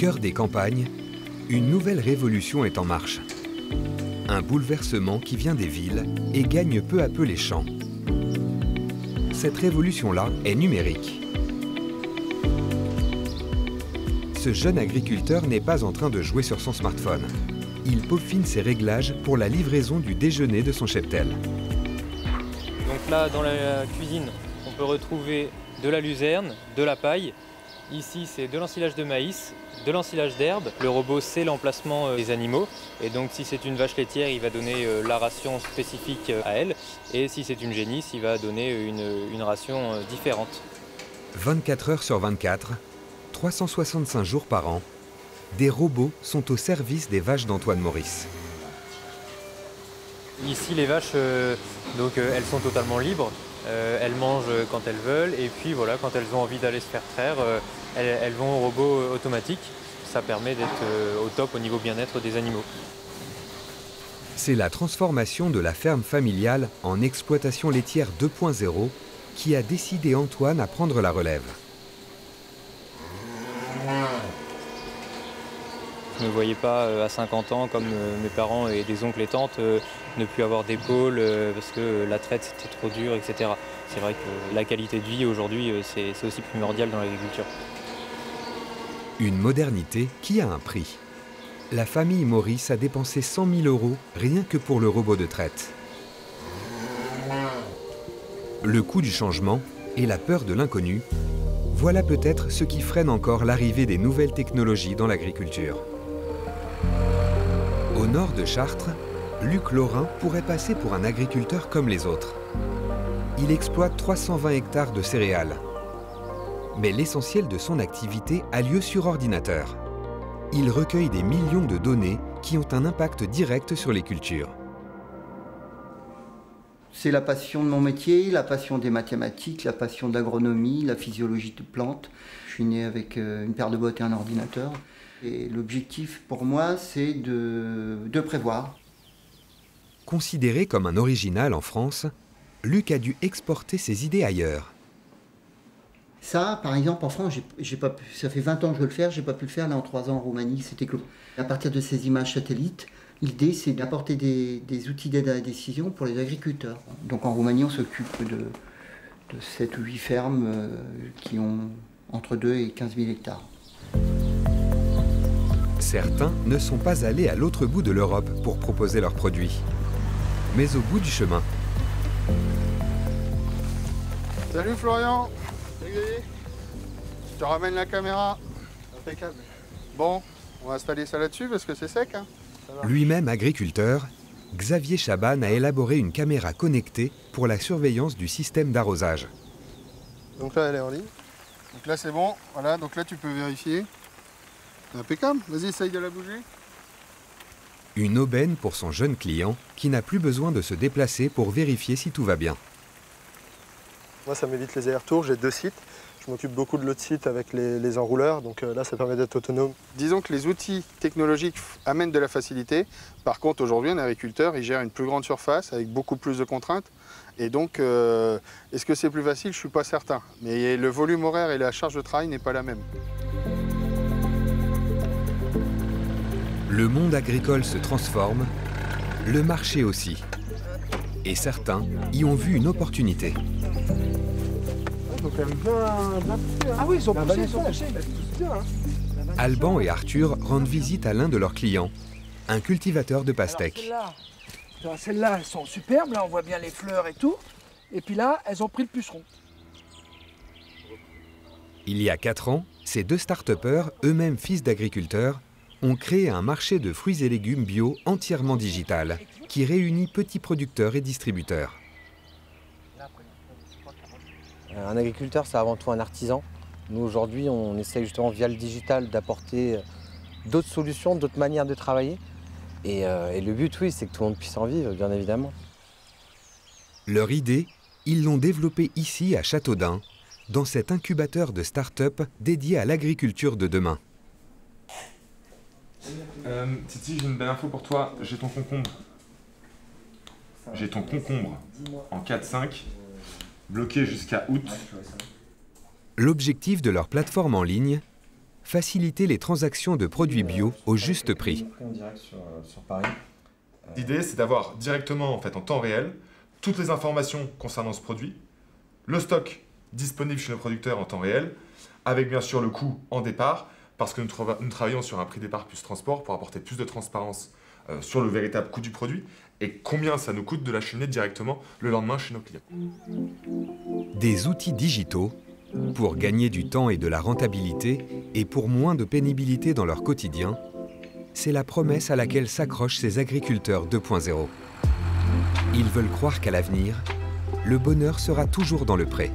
cœur des campagnes, une nouvelle révolution est en marche. Un bouleversement qui vient des villes et gagne peu à peu les champs. Cette révolution-là est numérique. Ce jeune agriculteur n'est pas en train de jouer sur son smartphone. Il peaufine ses réglages pour la livraison du déjeuner de son cheptel. Donc là, dans la cuisine, on peut retrouver de la luzerne, de la paille. Ici, c'est de l'ensilage de maïs, de l'ensilage d'herbe. Le robot sait l'emplacement euh, des animaux. Et donc, si c'est une vache laitière, il va donner euh, la ration spécifique euh, à elle. Et si c'est une génisse, il va donner une, une ration différente. 24 heures sur 24, 365 jours par an, des robots sont au service des vaches d'Antoine Maurice. Ici, les vaches, donc, elles sont totalement libres. Elles mangent quand elles veulent et puis voilà, quand elles ont envie d'aller se faire traire, elles, elles vont au robot automatique. Ça permet d'être au top au niveau bien-être des animaux. C'est la transformation de la ferme familiale en exploitation laitière 2.0 qui a décidé Antoine à prendre la relève. Je ne me voyais pas à 50 ans comme mes parents et des oncles et tantes ne plus avoir d'épaule parce que la traite c'était trop dur, etc. C'est vrai que la qualité de vie aujourd'hui c'est aussi primordial dans l'agriculture. Une modernité qui a un prix. La famille Maurice a dépensé 100 000 euros rien que pour le robot de traite. Le coût du changement et la peur de l'inconnu, voilà peut-être ce qui freine encore l'arrivée des nouvelles technologies dans l'agriculture. Au nord de Chartres, Luc Laurin pourrait passer pour un agriculteur comme les autres. Il exploite 320 hectares de céréales. Mais l'essentiel de son activité a lieu sur ordinateur. Il recueille des millions de données qui ont un impact direct sur les cultures. C'est la passion de mon métier, la passion des mathématiques, la passion de l'agronomie, la physiologie de plantes. Je suis né avec une paire de bottes et un ordinateur. Et l'objectif pour moi, c'est de, de prévoir. Considéré comme un original en France, Luc a dû exporter ses idées ailleurs. Ça, par exemple, en France, j'ai pas pu, ça fait 20 ans que je veux le faire, j'ai pas pu le faire là en 3 ans en Roumanie, c'était clos. À partir de ces images satellites, l'idée c'est d'apporter des, des, outils d'aide à la décision pour les agriculteurs. Donc en Roumanie, on s'occupe de, de 7 ou 8 fermes euh, qui ont entre 2 et 15 000 hectares. Certains ne sont pas allés à l'autre bout de l'Europe pour proposer leurs produits. Mais au bout du chemin. Salut Florian Salut Je te ramène la caméra. Impeccable. Bon, on va installer ça là-dessus parce que c'est sec. Hein Lui-même agriculteur, Xavier Chaban a élaboré une caméra connectée pour la surveillance du système d'arrosage. Donc là, elle est en ligne. Donc là, c'est bon. Voilà, donc là, tu peux vérifier. Impeccable. Vas-y, essaye de la bouger. Une aubaine pour son jeune client qui n'a plus besoin de se déplacer pour vérifier si tout va bien. Moi, ça m'évite les allers-retours. J'ai deux sites. Je m'occupe beaucoup de l'autre site avec les, les enrouleurs. Donc euh, là, ça permet d'être autonome. Disons que les outils technologiques amènent de la facilité. Par contre, aujourd'hui, un agriculteur, il gère une plus grande surface avec beaucoup plus de contraintes. Et donc, euh, est-ce que c'est plus facile? Je ne suis pas certain. Mais le volume horaire et la charge de travail n'est pas la même. Le monde agricole se transforme, le marché aussi. Et certains y ont vu une opportunité. Ah oui, ils poussés, ils poussés. Alban et Arthur rendent visite à l'un de leurs clients, un cultivateur de pastèques. Celles-là, elles sont superbes, là on voit bien les fleurs et tout. Et puis là, elles ont pris le puceron. Il y a 4 ans, ces deux start eux-mêmes fils d'agriculteurs, ont créé un marché de fruits et légumes bio entièrement digital, qui réunit petits producteurs et distributeurs. Un agriculteur, c'est avant tout un artisan. Nous, aujourd'hui, on essaie justement via le digital d'apporter d'autres solutions, d'autres manières de travailler. Et, euh, et, le but, oui, c'est que tout le monde puisse en vivre, bien évidemment. Leur idée, ils l'ont développée ici, à Châteaudun, dans cet incubateur de start-up dédié à l'agriculture de demain. Euh, Titi, j'ai une belle info pour toi. J'ai ton concombre. J'ai ton concombre en 4-5, bloqué jusqu'à août. L'objectif de leur plateforme en ligne faciliter les transactions de produits bio au juste prix. L'idée, c'est d'avoir directement, en fait, en temps réel, toutes les informations concernant ce produit, le stock disponible chez nos producteurs en temps réel, avec bien sûr le coût en départ, parce que nous, travaillons sur un prix départ plus transport pour apporter plus de transparence euh, sur le véritable coût du produit et combien ça nous coûte de l'acheminer directement le lendemain chez nos clients. Des outils digitaux pour gagner du temps et de la rentabilité et pour moins de pénibilité dans leur quotidien, c'est la promesse à laquelle s'accrochent ces agriculteurs 2.0. Ils veulent croire qu'à l'avenir, le bonheur sera toujours dans le pré.